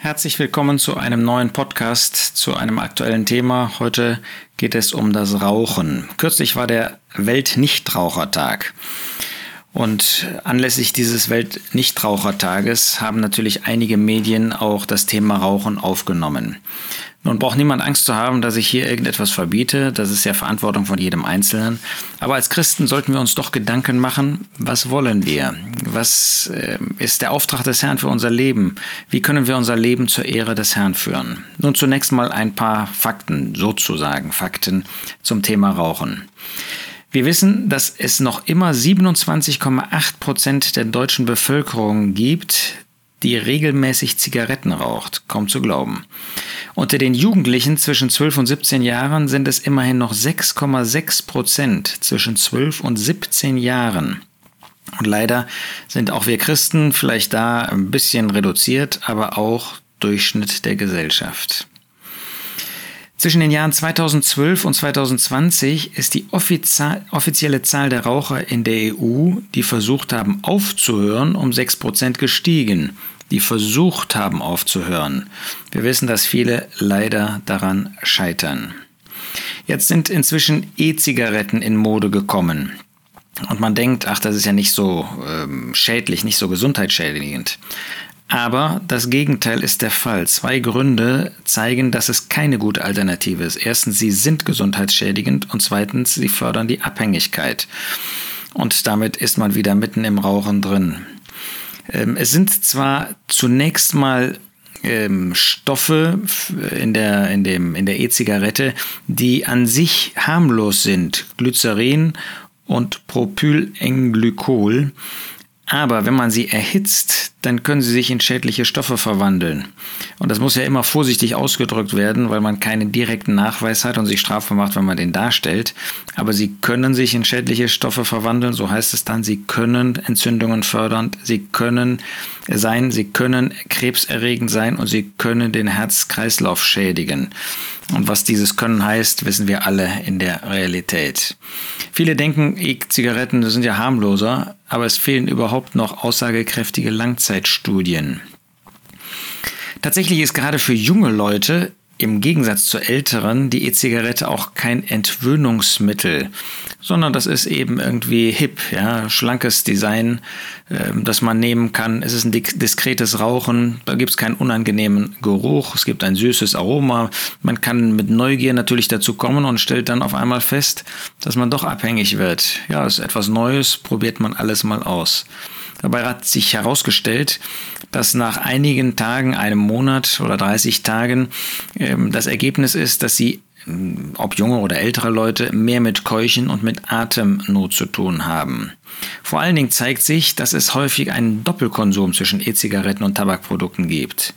Herzlich willkommen zu einem neuen Podcast zu einem aktuellen Thema. Heute geht es um das Rauchen. Kürzlich war der Weltnichtrauchertag. Und anlässlich dieses Weltnichtrauchertages haben natürlich einige Medien auch das Thema Rauchen aufgenommen. Nun braucht niemand Angst zu haben, dass ich hier irgendetwas verbiete. Das ist ja Verantwortung von jedem Einzelnen. Aber als Christen sollten wir uns doch Gedanken machen, was wollen wir? Was äh, ist der Auftrag des Herrn für unser Leben? Wie können wir unser Leben zur Ehre des Herrn führen? Nun zunächst mal ein paar Fakten, sozusagen Fakten zum Thema Rauchen. Wir wissen, dass es noch immer 27,8 Prozent der deutschen Bevölkerung gibt, die regelmäßig Zigaretten raucht. Kaum zu glauben. Unter den Jugendlichen zwischen 12 und 17 Jahren sind es immerhin noch 6,6 Prozent zwischen 12 und 17 Jahren. Und leider sind auch wir Christen vielleicht da ein bisschen reduziert, aber auch Durchschnitt der Gesellschaft. Zwischen den Jahren 2012 und 2020 ist die offizielle Zahl der Raucher in der EU, die versucht haben aufzuhören, um 6% gestiegen die versucht haben aufzuhören. Wir wissen, dass viele leider daran scheitern. Jetzt sind inzwischen E-Zigaretten in Mode gekommen. Und man denkt, ach, das ist ja nicht so ähm, schädlich, nicht so gesundheitsschädigend. Aber das Gegenteil ist der Fall. Zwei Gründe zeigen, dass es keine gute Alternative ist. Erstens, sie sind gesundheitsschädigend und zweitens, sie fördern die Abhängigkeit. Und damit ist man wieder mitten im Rauchen drin. Ähm, es sind zwar zunächst mal ähm, Stoffe in der, in dem, in der E-Zigarette, die an sich harmlos sind. Glycerin und Propylenglykol. Aber wenn man sie erhitzt, dann können sie sich in schädliche Stoffe verwandeln. Und das muss ja immer vorsichtig ausgedrückt werden, weil man keinen direkten Nachweis hat und sich strafbar macht, wenn man den darstellt. Aber sie können sich in schädliche Stoffe verwandeln, so heißt es dann, sie können Entzündungen fördern, sie können sein, sie können krebserregend sein und sie können den Herz-Kreislauf schädigen. Und was dieses Können heißt, wissen wir alle in der Realität. Viele denken, E-Zigaretten sind ja harmloser, aber es fehlen überhaupt noch aussagekräftige Langzeitstudien. Tatsächlich ist gerade für junge Leute im Gegensatz zu älteren die E-Zigarette auch kein Entwöhnungsmittel, sondern das ist eben irgendwie hip, ja, schlankes Design, äh, das man nehmen kann. Es ist ein diskretes Rauchen, da gibt es keinen unangenehmen Geruch, es gibt ein süßes Aroma. Man kann mit Neugier natürlich dazu kommen und stellt dann auf einmal fest, dass man doch abhängig wird. Ja, es ist etwas Neues, probiert man alles mal aus. Dabei hat sich herausgestellt, dass nach einigen Tagen, einem Monat oder 30 Tagen ähm, das Ergebnis ist, dass sie ähm, ob junge oder ältere Leute, mehr mit Keuchen und mit Atemnot zu tun haben. Vor allen Dingen zeigt sich, dass es häufig einen Doppelkonsum zwischen E-Zigaretten und Tabakprodukten gibt.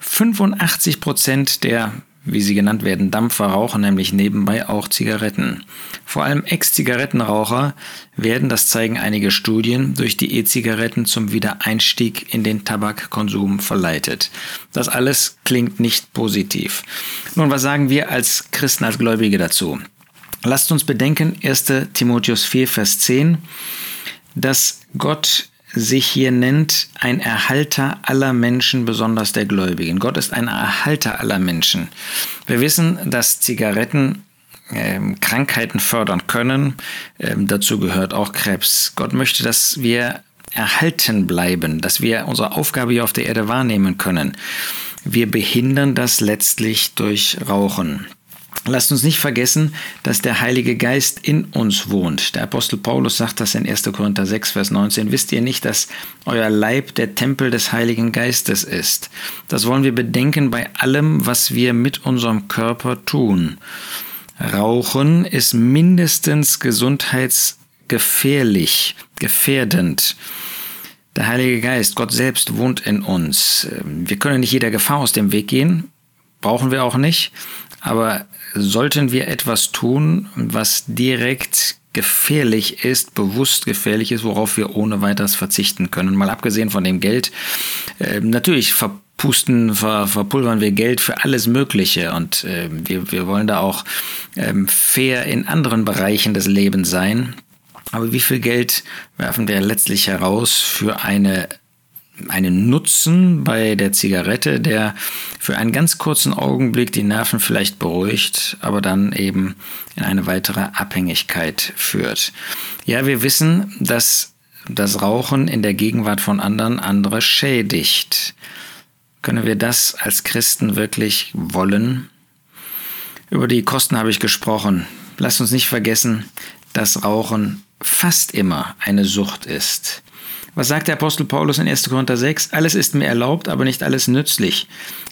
85 Prozent der wie sie genannt werden, Dampfer rauchen nämlich nebenbei auch Zigaretten. Vor allem Ex-Zigarettenraucher werden, das zeigen einige Studien, durch die E-Zigaretten zum Wiedereinstieg in den Tabakkonsum verleitet. Das alles klingt nicht positiv. Nun, was sagen wir als Christen, als Gläubige dazu? Lasst uns bedenken, 1. Timotheus 4, Vers 10, dass Gott sich hier nennt, ein Erhalter aller Menschen, besonders der Gläubigen. Gott ist ein Erhalter aller Menschen. Wir wissen, dass Zigaretten ähm, Krankheiten fördern können. Ähm, dazu gehört auch Krebs. Gott möchte, dass wir erhalten bleiben, dass wir unsere Aufgabe hier auf der Erde wahrnehmen können. Wir behindern das letztlich durch Rauchen. Lasst uns nicht vergessen, dass der Heilige Geist in uns wohnt. Der Apostel Paulus sagt das in 1. Korinther 6, Vers 19. Wisst ihr nicht, dass euer Leib der Tempel des Heiligen Geistes ist? Das wollen wir bedenken bei allem, was wir mit unserem Körper tun. Rauchen ist mindestens gesundheitsgefährlich, gefährdend. Der Heilige Geist, Gott selbst wohnt in uns. Wir können nicht jeder Gefahr aus dem Weg gehen, brauchen wir auch nicht. Aber sollten wir etwas tun, was direkt gefährlich ist, bewusst gefährlich ist, worauf wir ohne weiteres verzichten können. Mal abgesehen von dem Geld. Äh, natürlich verpusten, ver, verpulvern wir Geld für alles Mögliche und äh, wir, wir wollen da auch ähm, fair in anderen Bereichen des Lebens sein. Aber wie viel Geld werfen wir letztlich heraus für eine einen Nutzen bei der Zigarette, der für einen ganz kurzen Augenblick die Nerven vielleicht beruhigt, aber dann eben in eine weitere Abhängigkeit führt. Ja, wir wissen, dass das Rauchen in der Gegenwart von anderen andere schädigt. Können wir das als Christen wirklich wollen? Über die Kosten habe ich gesprochen. Lasst uns nicht vergessen, dass Rauchen fast immer eine Sucht ist. Was sagt der Apostel Paulus in 1. Korinther 6? Alles ist mir erlaubt, aber nicht alles nützlich.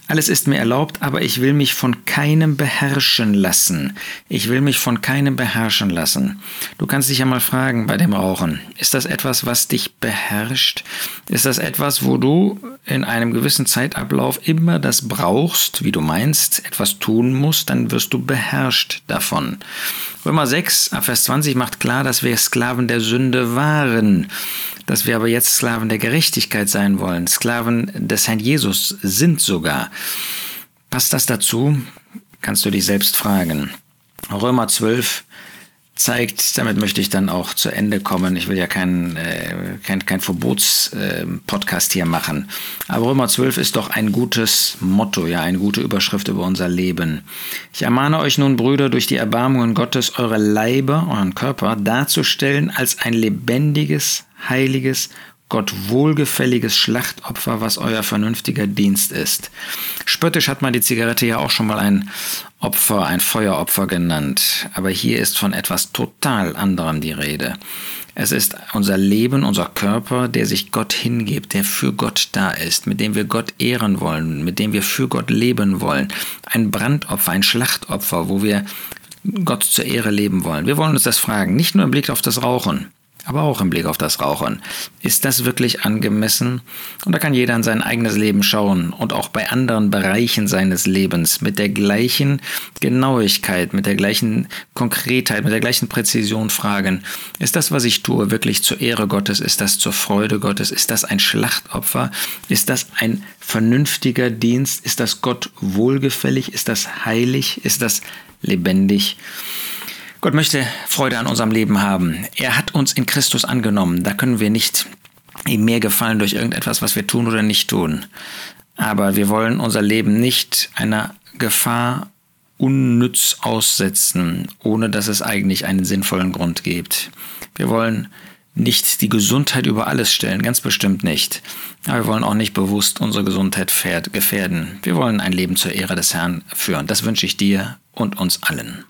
Alles ist mir erlaubt, aber ich will mich von keinem beherrschen lassen. Ich will mich von keinem beherrschen lassen. Du kannst dich ja mal fragen bei dem Rauchen. Ist das etwas, was dich beherrscht? Ist das etwas, wo du in einem gewissen Zeitablauf immer das brauchst, wie du meinst, etwas tun musst, dann wirst du beherrscht davon. Römer 6, Vers 20 macht klar, dass wir Sklaven der Sünde waren dass wir aber jetzt Sklaven der Gerechtigkeit sein wollen, Sklaven des Herrn Jesus sind sogar. Passt das dazu? Kannst du dich selbst fragen. Römer 12 zeigt, damit möchte ich dann auch zu Ende kommen. Ich will ja keinen äh, kein, kein Verbotspodcast äh, hier machen. Aber Römer 12 ist doch ein gutes Motto, ja, eine gute Überschrift über unser Leben. Ich ermahne euch nun, Brüder, durch die Erbarmungen Gottes eure Leiber, euren Körper darzustellen als ein lebendiges, heiliges, Gott wohlgefälliges Schlachtopfer, was euer vernünftiger Dienst ist. Spöttisch hat man die Zigarette ja auch schon mal ein Opfer, ein Feueropfer genannt, aber hier ist von etwas total anderem die Rede. Es ist unser Leben, unser Körper, der sich Gott hingibt, der für Gott da ist, mit dem wir Gott ehren wollen, mit dem wir für Gott leben wollen. Ein Brandopfer, ein Schlachtopfer, wo wir Gott zur Ehre leben wollen. Wir wollen uns das fragen, nicht nur im Blick auf das Rauchen aber auch im Blick auf das Rauchen. Ist das wirklich angemessen? Und da kann jeder in sein eigenes Leben schauen und auch bei anderen Bereichen seines Lebens mit der gleichen Genauigkeit, mit der gleichen Konkretheit, mit der gleichen Präzision fragen, ist das, was ich tue, wirklich zur Ehre Gottes? Ist das zur Freude Gottes? Ist das ein Schlachtopfer? Ist das ein vernünftiger Dienst? Ist das Gott wohlgefällig? Ist das heilig? Ist das lebendig? Gott möchte Freude an unserem Leben haben. Er hat uns in Christus angenommen. Da können wir nicht ihm mehr gefallen durch irgendetwas, was wir tun oder nicht tun. Aber wir wollen unser Leben nicht einer Gefahr unnütz aussetzen, ohne dass es eigentlich einen sinnvollen Grund gibt. Wir wollen nicht die Gesundheit über alles stellen, ganz bestimmt nicht. Aber wir wollen auch nicht bewusst unsere Gesundheit gefährden. Wir wollen ein Leben zur Ehre des Herrn führen. Das wünsche ich dir und uns allen.